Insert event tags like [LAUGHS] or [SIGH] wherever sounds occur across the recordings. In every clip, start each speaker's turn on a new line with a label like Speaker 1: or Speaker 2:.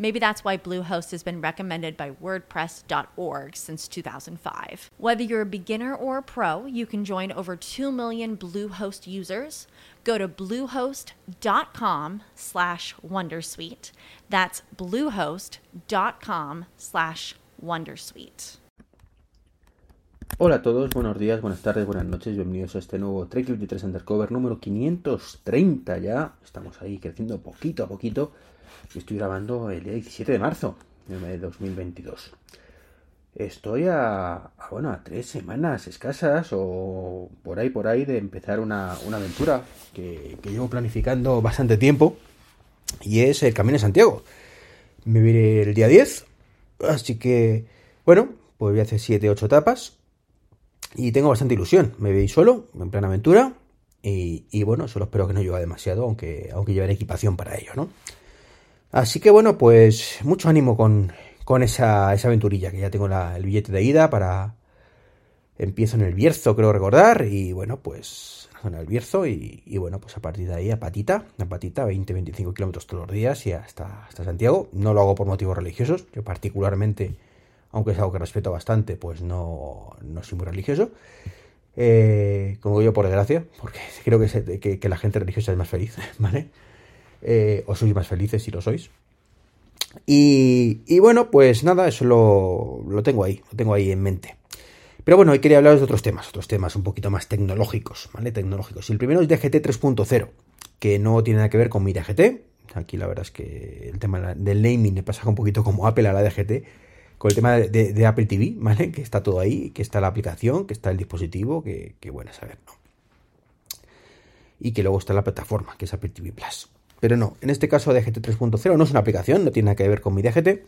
Speaker 1: Maybe that's why Bluehost has been recommended by WordPress.org since 2005. Whether you're a beginner or a pro, you can join over 2 million Bluehost users. Go to bluehost.com slash Wondersuite. That's bluehost.com slash Wondersuite.
Speaker 2: Hola a todos, buenos días, buenas tardes, buenas noches, bienvenidos a este nuevo Trek 23 Undercover número 530 ya. Estamos ahí creciendo poquito a poquito Estoy grabando el día 17 de marzo de 2022. Estoy a, bueno, a tres semanas escasas o por ahí, por ahí de empezar una, aventura que, llevo planificando bastante tiempo y es el Camino de Santiago. Me veré el día 10, así que, bueno, pues voy a hacer 7, 8 etapas y tengo bastante ilusión. Me veis solo, en plena aventura y, bueno, solo espero que no llueva demasiado, aunque, aunque lleven equipación para ello, ¿no? Así que bueno, pues mucho ánimo con, esa, esa, aventurilla, que ya tengo el billete de ida para... Empiezo en el Bierzo, creo recordar, y bueno, pues en el Bierzo y, bueno, pues a partir de ahí a patita, a patita, 20-25 kilómetros todos los días y hasta, hasta Santiago. No lo hago por motivos religiosos, yo particularmente, aunque es algo que respeto bastante, pues no, no soy muy religioso. Eh, como digo, por desgracia, porque creo que, que la gente religiosa es más feliz, [LAUGHS] ¿vale? Eh, os sois más felices si lo sois. Y, bueno, pues nada, eso lo, lo, tengo ahí, lo tengo ahí en mente. Pero bueno, hoy quería hablaros de otros temas, otros temas un poquito más tecnológicos, ¿vale? Tecnológicos. Y el primero es DGT 3.0, que no tiene nada que ver con mi DGT. Aquí la verdad es que el tema del naming me pasa un poquito como Apple a la DGT, con el tema de, Apple TV, ¿vale? Que está todo ahí, que está la aplicación, que está el dispositivo, que, que bueno, saber, ¿no? Y que luego está la plataforma, que es Apple TV Plus. Pero no, en este caso DGT 3.0 no es una aplicación, no tiene nada que ver con mi DGT,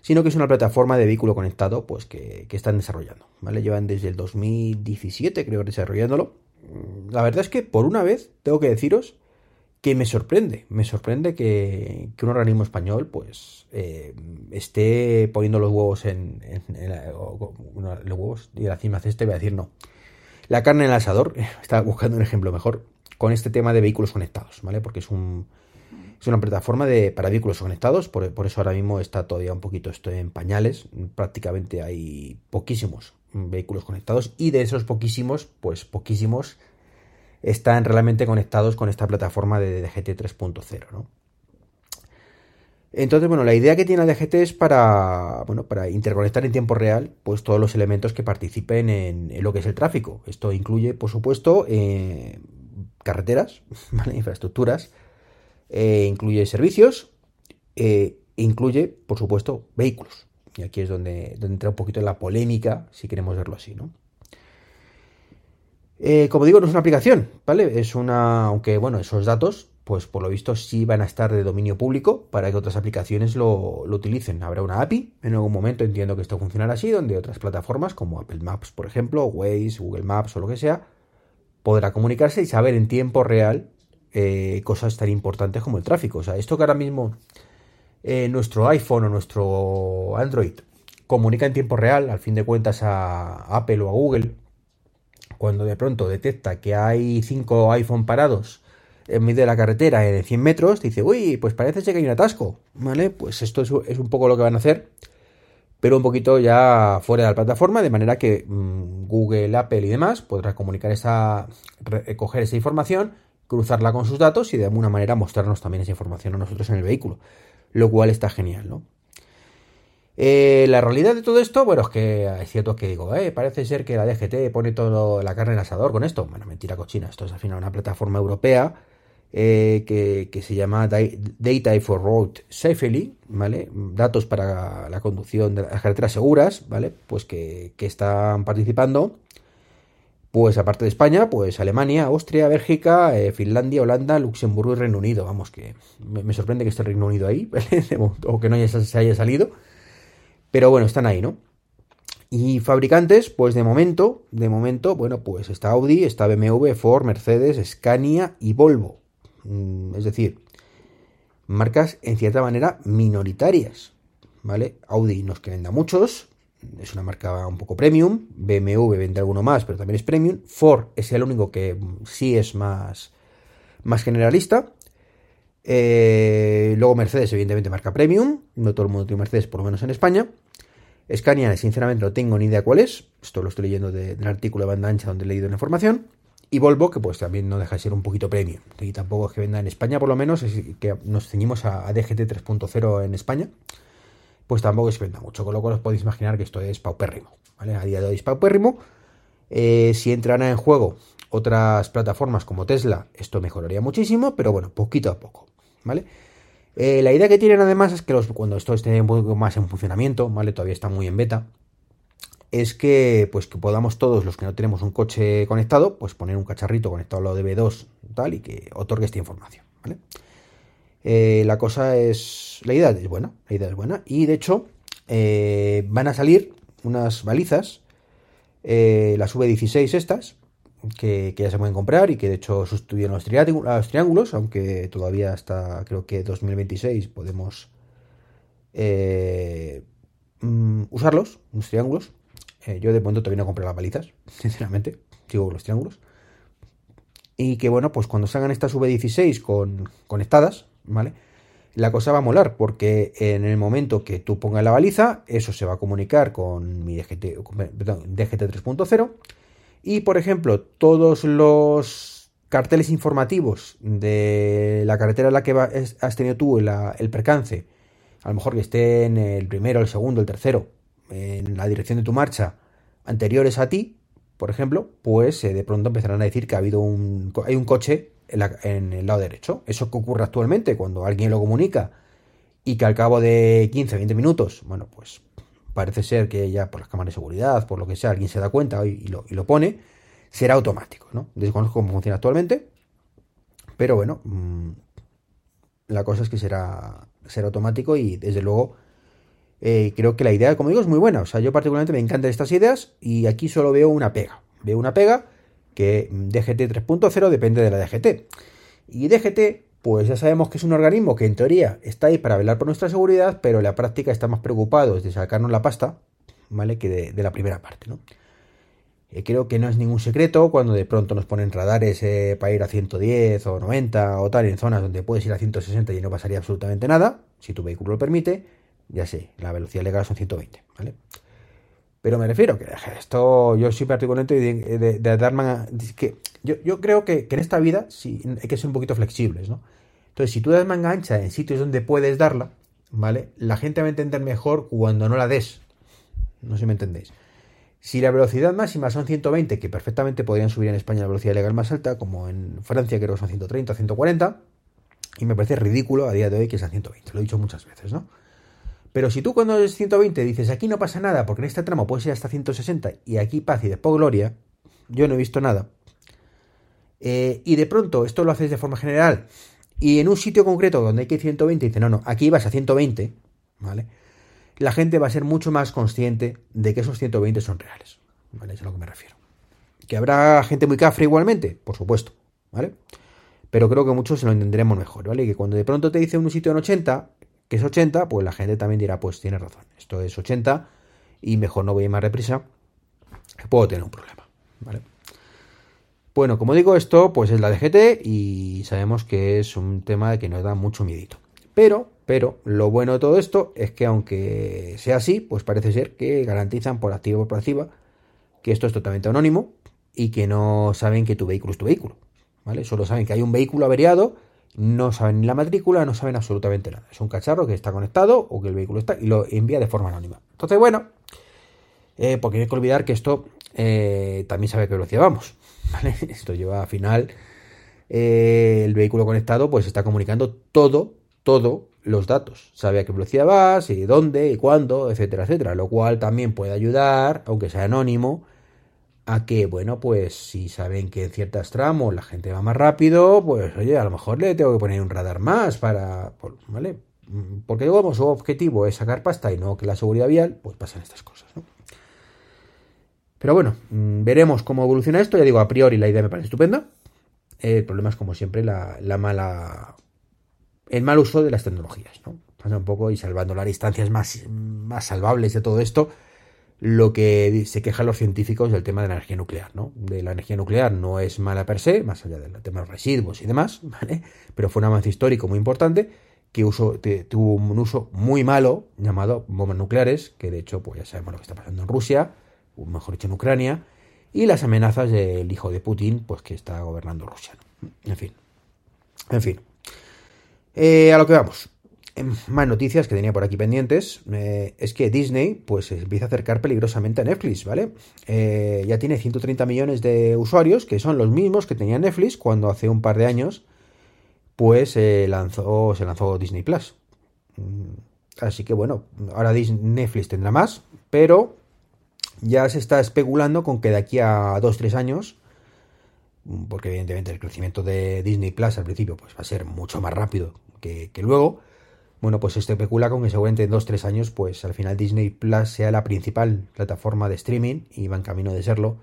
Speaker 2: sino que es una plataforma de vehículo conectado pues que, están desarrollando. ¿vale? Llevan desde el 2017, creo, desarrollándolo. Mm, la verdad es que por una vez tengo que deciros que me sorprende, me sorprende que, un organismo español pues eh, esté poniendo los huevos en, los huevos y la cima ceste, voy a decir no. La carne en el asador, [LAUGHS] estaba buscando un ejemplo mejor, con este tema de vehículos conectados, ¿vale? Porque es un es una plataforma de, para vehículos conectados, por, eso ahora mismo está todavía un poquito esto en pañales. Prácticamente hay poquísimos vehículos conectados y de esos poquísimos, pues poquísimos están realmente conectados con esta plataforma de DGT 3.0, ¿no? Entonces, bueno, la idea que tiene la DGT es para, bueno, para interconectar en tiempo real pues todos los elementos que participen en, lo que es el tráfico. Esto incluye, por supuesto, eh, carreteras, [LAUGHS] infraestructuras, eh, incluye servicios, eh, incluye, por supuesto, vehículos. Y aquí es donde, entra un poquito la polémica, si queremos verlo así, ¿no? Eh, como digo, no es una aplicación, ¿vale? Es una. Aunque, bueno, esos datos, pues por lo visto sí van a estar de dominio público para que otras aplicaciones lo, lo utilicen. Habrá una API, en algún momento entiendo que esto funcionará así, donde otras plataformas como Apple Maps, por ejemplo, Waze, Google Maps o lo que sea, podrá comunicarse y saber en tiempo real eh, cosas tan importantes como el tráfico. O sea, esto que ahora mismo eh, nuestro iPhone o nuestro Android comunica en tiempo real, al fin de cuentas a Apple o a Google, cuando de pronto detecta que hay cinco iPhone parados en medio de la carretera en 100 metros, dice, uy, pues parece que hay un atasco, ¿vale? Pues esto es un poco lo que van a hacer pero un poquito ya fuera de la plataforma, de manera que mm, Google, Apple y demás podrá comunicar esa, recoger esa información, cruzarla con sus datos y de alguna manera mostrarnos también esa información a nosotros en el vehículo, lo cual está genial, ¿no? Eh, la realidad de todo esto, bueno, es que es cierto que digo, eh, parece ser que la DGT pone toda la carne en asador con esto. Bueno, mentira cochina, esto es al final una plataforma europea eh, que, se llama Data for Road Safely, ¿vale? Datos para la conducción de las carreteras seguras, ¿vale? Pues que, están participando, pues aparte de España, pues Alemania, Austria, Bélgica, eh, Finlandia, Holanda, Luxemburgo y Reino Unido. Vamos, que me, sorprende que esté Reino Unido ahí, [LAUGHS] o que no se haya salido. Pero bueno, están ahí, ¿no? Y fabricantes, pues de momento, de momento, bueno, pues está Audi, está BMW, Ford, Mercedes, Scania y Volvo. Mm, es decir, marcas en cierta manera minoritarias, ¿vale? Audi nos que venda muchos, es una marca un poco premium, BMW vende alguno más, pero también es premium, Ford es el único que sí es más, más generalista, eh, luego Mercedes, evidentemente, marca premium, no todo el mundo tiene Mercedes, por lo menos en España, Scania, sinceramente, no tengo ni idea cuál es, esto lo estoy leyendo del artículo de banda ancha donde he leído la información, y Volvo, que pues también no deja de ser un poquito premium. Y tampoco es que venda en España, por lo menos, que nos ceñimos a, DGT 3.0 en España, pues tampoco es que venda mucho. Con lo cual os podéis imaginar que esto es paupérrimo. ¿vale? A día de hoy es paupérrimo. Eh, si entran en juego otras plataformas como Tesla, esto mejoraría muchísimo, pero bueno, poquito a poco. ¿Vale? Eh, la idea que tienen además es que los, cuando esto esté un poco más en funcionamiento, ¿vale? Todavía está muy en beta es que pues que podamos todos los que no tenemos un coche conectado, pues poner un cacharrito conectado a lo de B2 tal y que otorgue esta información, ¿vale? Eh, la cosa es, la idea es buena, la idea es buena y de hecho eh, van a salir unas balizas, eh, las V16 estas, que, ya se pueden comprar y que de hecho sustituyen los, los triángulos, aunque todavía hasta creo que 2026 podemos mm, usarlos, los triángulos. Eh, yo de momento todavía no compré las balizas, [LAUGHS] sinceramente, sigo los triángulos. Y que bueno, pues cuando salgan estas V16 con, conectadas, ¿vale? La cosa va a molar, porque en el momento que tú pongas la baliza, eso se va a comunicar con mi DGT, DGT 3.0. Y por ejemplo, todos los carteles informativos de la carretera en la que has tenido tú el percance, a lo mejor que esté en el primero, el segundo, el tercero, en la dirección de tu marcha anteriores a ti, por ejemplo, pues eh, de pronto empezarán a decir que ha habido un, hay un coche en, el lado derecho. Eso que ocurre actualmente cuando alguien lo comunica y que al cabo de 15, 20 minutos, bueno, pues parece ser que ya por las cámaras de seguridad, por lo que sea, alguien se da cuenta y, lo, y lo, pone, será automático, ¿no? Desconozco cómo funciona actualmente, pero bueno, mm, la cosa es que será, será automático y desde luego eh, creo que la idea, como digo, es muy buena. O sea, yo particularmente me encantan estas ideas y aquí solo veo una pega. Veo una pega que DGT 3.0 depende de la DGT. Y DGT, pues ya sabemos que es un organismo que en teoría está ahí para velar por nuestra seguridad, pero en la práctica está más preocupado de sacarnos la pasta, ¿vale? Que de, la primera parte, ¿no? Eh, creo que no es ningún secreto cuando de pronto nos ponen radares eh, para ir a 110 o 90 o tal en zonas donde puedes ir a 160 y no pasaría absolutamente nada, si tu vehículo lo permite ya sé, la velocidad legal son 120, ¿vale? Pero me refiero que esto, yo soy particularmente de, de, de dar que yo, yo, creo que, en esta vida sí, hay que ser un poquito flexibles, ¿no? Entonces, si tú das manga ancha en sitios donde puedes darla, ¿vale? La gente va a entender mejor cuando no la des. No sé si me entendéis. Si la velocidad máxima son 120, que perfectamente podrían subir en España la velocidad legal más alta, como en Francia creo que son 130 140, y me parece ridículo a día de hoy que sean 120, lo he dicho muchas veces, ¿no? Pero si tú cuando es 120 dices aquí no pasa nada porque en este tramo puede ser hasta 160 y aquí paz y después gloria, yo no he visto nada. Eh, y de pronto esto lo haces de forma general y en un sitio concreto donde hay que ir 120 dice no, no, aquí vas a 120, ¿vale? La gente va a ser mucho más consciente de que esos 120 son reales, ¿vale? Es a lo que me refiero. ¿Que habrá gente muy cafre igualmente? Por supuesto, ¿vale? Pero creo que muchos se lo entenderemos mejor, ¿vale? Que cuando de pronto te dice un sitio en 80, que es 80, pues la gente también dirá, pues tiene razón, esto es 80 y mejor no voy a ir más reprisa, que puedo tener un problema, ¿vale? Bueno, como digo, esto pues es la DGT y sabemos que es un tema que nos da mucho miedito. Pero, pero, lo bueno de todo esto es que aunque sea así, pues parece ser que garantizan por activa o por pasiva que esto es totalmente anónimo y que no saben que tu vehículo es tu vehículo, ¿vale? Solo saben que hay un vehículo averiado no saben ni la matrícula, no saben absolutamente nada. Es un cacharro que está conectado o que el vehículo está y lo envía de forma anónima. Entonces, bueno, eh, porque hay que olvidar que esto eh, también sabe qué velocidad vamos. [LAUGHS] Esto lleva al final eh, el vehículo conectado pues está comunicando todo, todo los datos. Sabe a qué velocidad vas, y dónde, y cuándo, etcétera, etcétera. Lo cual también puede ayudar, aunque sea anónimo, a que, bueno, pues si saben que en ciertas tramos la gente va más rápido, pues oye, a lo mejor le tengo que poner un radar más para, ¿vale? Porque como su objetivo es sacar pasta y no que la seguridad vial, pues pasan estas cosas, ¿no? Pero bueno, mm, veremos cómo evoluciona esto. Ya digo, a priori la idea me parece estupenda. El problema es, como siempre, la, mala. el mal uso de las tecnologías, ¿no? Pasa un poco y salvando las distancias más, más salvables de todo esto, lo que se quejan los científicos del tema de la energía nuclear, ¿no? De la energía nuclear no es mala per se, más allá del tema de los residuos y demás, [LAUGHS] ¿vale? Pero fue un avance histórico muy importante que tuvo un uso muy malo llamado bombas nucleares, que de hecho, pues ya sabemos lo que está pasando en Rusia, mejor dicho en Ucrania, y las amenazas del hijo de Putin, pues que está gobernando Rusia. En fin. En fin. Eh, a lo que vamos. Más noticias que tenía por aquí pendientes. Eh, es que Disney pues empieza a acercar peligrosamente a Netflix, ¿vale? Eh, ya tiene 130 millones de usuarios, que son los mismos que tenía Netflix cuando hace un par de años pues lanzó, se lanzó Disney Plus. Mm, así que bueno, ahora Netflix tendrá más, pero ya se está especulando con que de aquí a 2-3 años, porque evidentemente el crecimiento de Disney Plus al principio pues, va a ser mucho más rápido que, luego, bueno, pues se especula con que seguramente en 2-3 años, pues al final Disney Plus sea la principal plataforma de streaming y va en camino de serlo,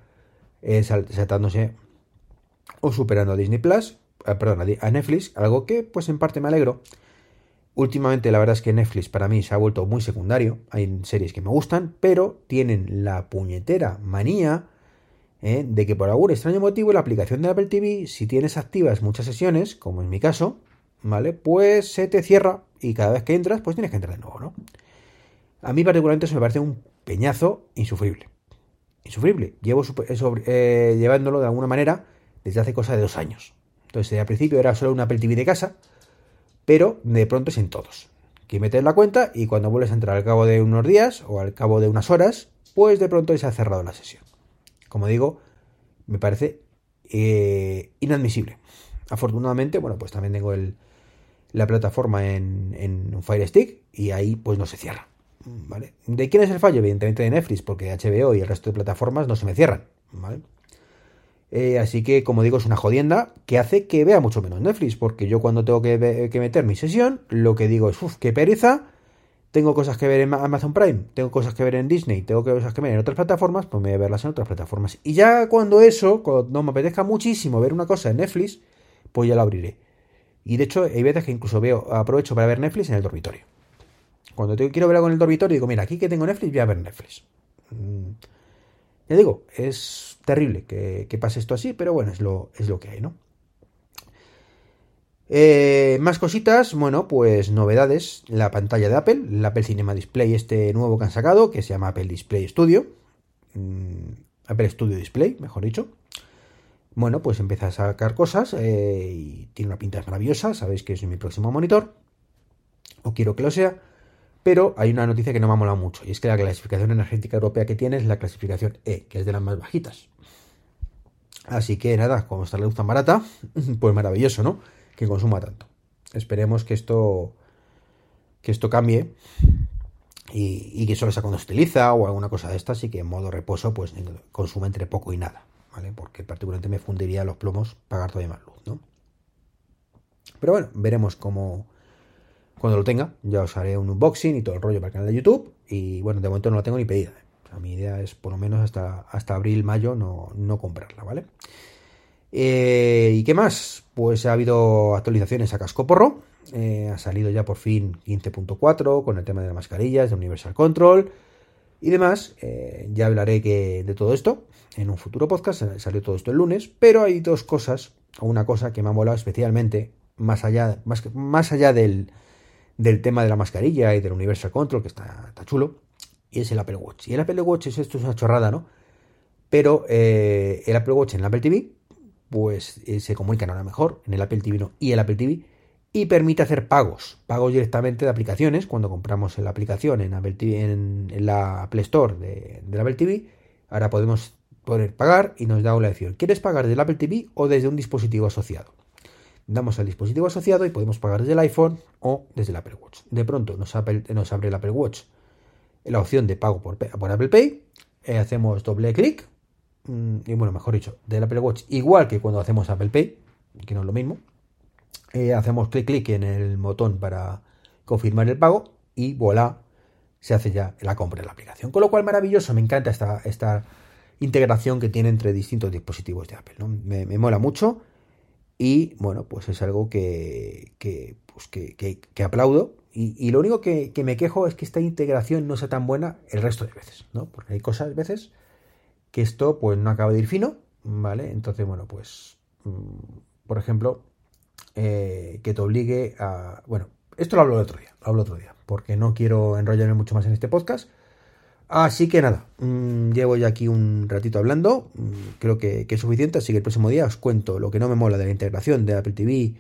Speaker 2: saltándose o superando a Disney Plus, eh, perdón, a Netflix, algo que pues en parte me alegro Últimamente la verdad es que Netflix para mí se ha vuelto muy secundario. Hay series que me gustan, pero tienen la puñetera manía ¿eh? de que por algún extraño motivo la aplicación de Apple TV, si tienes activas muchas sesiones, como en mi caso, ¿vale? Pues se te cierra y cada vez que entras, pues tienes que entrar de nuevo, ¿no? A mí particularmente eso me parece un peñazo insufrible. Insufrible. Llevo eh, llevándolo de alguna manera desde hace cosa de dos años. Entonces, al principio era solo una Apple TV de casa pero de pronto es en todos. Que metes la cuenta y cuando vuelves a entrar al cabo de unos días o al cabo de unas horas, pues de pronto se ha cerrado la sesión. Como digo, me parece eh, inadmisible. Afortunadamente, bueno, pues también tengo el, la plataforma en, en Fire Stick y ahí pues no se cierra. ¿Vale? ¿De quién es el fallo? Evidentemente de Netflix, porque HBO y el resto de plataformas no se me cierran. ¿vale? Eh, así que, como digo, es una jodienda que hace que vea mucho menos Netflix, porque yo cuando tengo que, meter mi sesión, lo que digo es, uff, qué pereza, tengo cosas que ver en Amazon Prime, tengo cosas que ver en Disney, tengo cosas que ver en otras plataformas, pues me voy a verlas en otras plataformas. Y ya cuando eso, cuando no me apetezca muchísimo ver una cosa en Netflix, pues ya la abriré. Y de hecho, hay veces que incluso veo, aprovecho para ver Netflix en el dormitorio. Cuando quiero ver algo en el dormitorio, digo, mira, aquí que tengo Netflix, voy a ver Netflix. Mm. Ya digo, es terrible que, pase esto así, pero bueno, es lo, es lo que hay, ¿no? Eh, más cositas, bueno, pues novedades. La pantalla de Apple, el Apple Cinema Display, este nuevo que han sacado, que se llama Apple Display Studio. Mm, Apple Studio Display, mejor dicho. Bueno, pues empieza a sacar cosas eh, y tiene una pinta maravillosa. Sabéis que es mi próximo monitor. O quiero que lo sea. Pero hay una noticia que no me ha molado mucho, y es que la clasificación energética europea que tiene es la clasificación E, que es de las más bajitas. Así que nada, como está la luz tan barata, [LAUGHS] pues maravilloso, ¿no? Que consuma tanto. Esperemos que esto, que esto cambie y, que solo sea cuando se utiliza o alguna cosa de estas y que en modo reposo pues consume entre poco y nada, Porque particularmente me fundiría los plomos pagar todavía más luz, ¿no? Pero bueno, veremos cómo, cuando lo tenga, ya os haré un unboxing y todo el rollo para el canal de YouTube. Y bueno, de momento no la tengo ni pedida. mi idea es por lo menos hasta, hasta abril, mayo no, no comprarla, ¿vale? Eh, ¿Y qué más? Pues ha habido actualizaciones a casco porro. Eh, ha salido ya por fin 15.4 con el tema de las mascarillas, de Universal Control y demás. Eh, ya hablaré que, de todo esto en un futuro podcast. Salió todo esto el lunes. Pero hay dos cosas, o una cosa que me ha molado especialmente, más allá, más, más allá del, del tema de la mascarilla y del Universal Control, que está, chulo, y es el Apple Watch. Y el Apple Watch es esto, es una chorrada, ¿no? Pero eh, el Apple Watch en el Apple TV, pues eh, se comunican ahora mejor, en el Apple TV no, y el Apple TV, y permite hacer pagos, pagos directamente de aplicaciones, cuando compramos la aplicación en, Apple la Apple Store de, del Apple TV, ahora podemos poder pagar y nos da una elección. ¿Quieres pagar del Apple TV o desde un dispositivo asociado? damos al dispositivo asociado y podemos pagar desde el iPhone o desde el Apple Watch. De pronto nos, nos abre el Apple Watch la opción de pago por, por Apple Pay, eh, hacemos doble clic, mm, y bueno, mejor dicho, del Apple Watch, igual que cuando hacemos Apple Pay, que no es lo mismo, eh, hacemos clic clic en el botón para confirmar el pago y voilà, se hace ya la compra de la aplicación. Con lo cual, maravilloso, me encanta esta, esta integración que tiene entre distintos dispositivos de Apple. Me, mola mucho y bueno, pues es algo que, que, pues que, aplaudo. Y, lo único que, me quejo es que esta integración no sea tan buena el resto de veces, ¿no? Porque hay cosas, veces, que esto pues no acaba de ir fino, ¿vale? Entonces, bueno, pues, mm, por ejemplo, eh, que te obligue a... Bueno, esto lo hablo el otro día, lo hablo otro día, porque no quiero enrollarme mucho más en este podcast. Así que nada, mm, llevo ya aquí un ratito hablando, mm, creo que, es suficiente, así que el próximo día os cuento lo que no me mola de la integración de Apple TV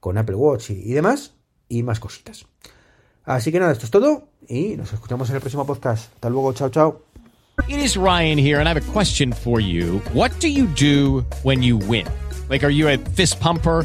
Speaker 2: con Apple Watch y, demás, y más cositas. Así que nada, esto es todo, y nos escuchamos en el próximo podcast. Hasta luego, chao, chao.
Speaker 3: It is Ryan here, and I have a question for you. What do you do when you win? Like, are you a fist pumper?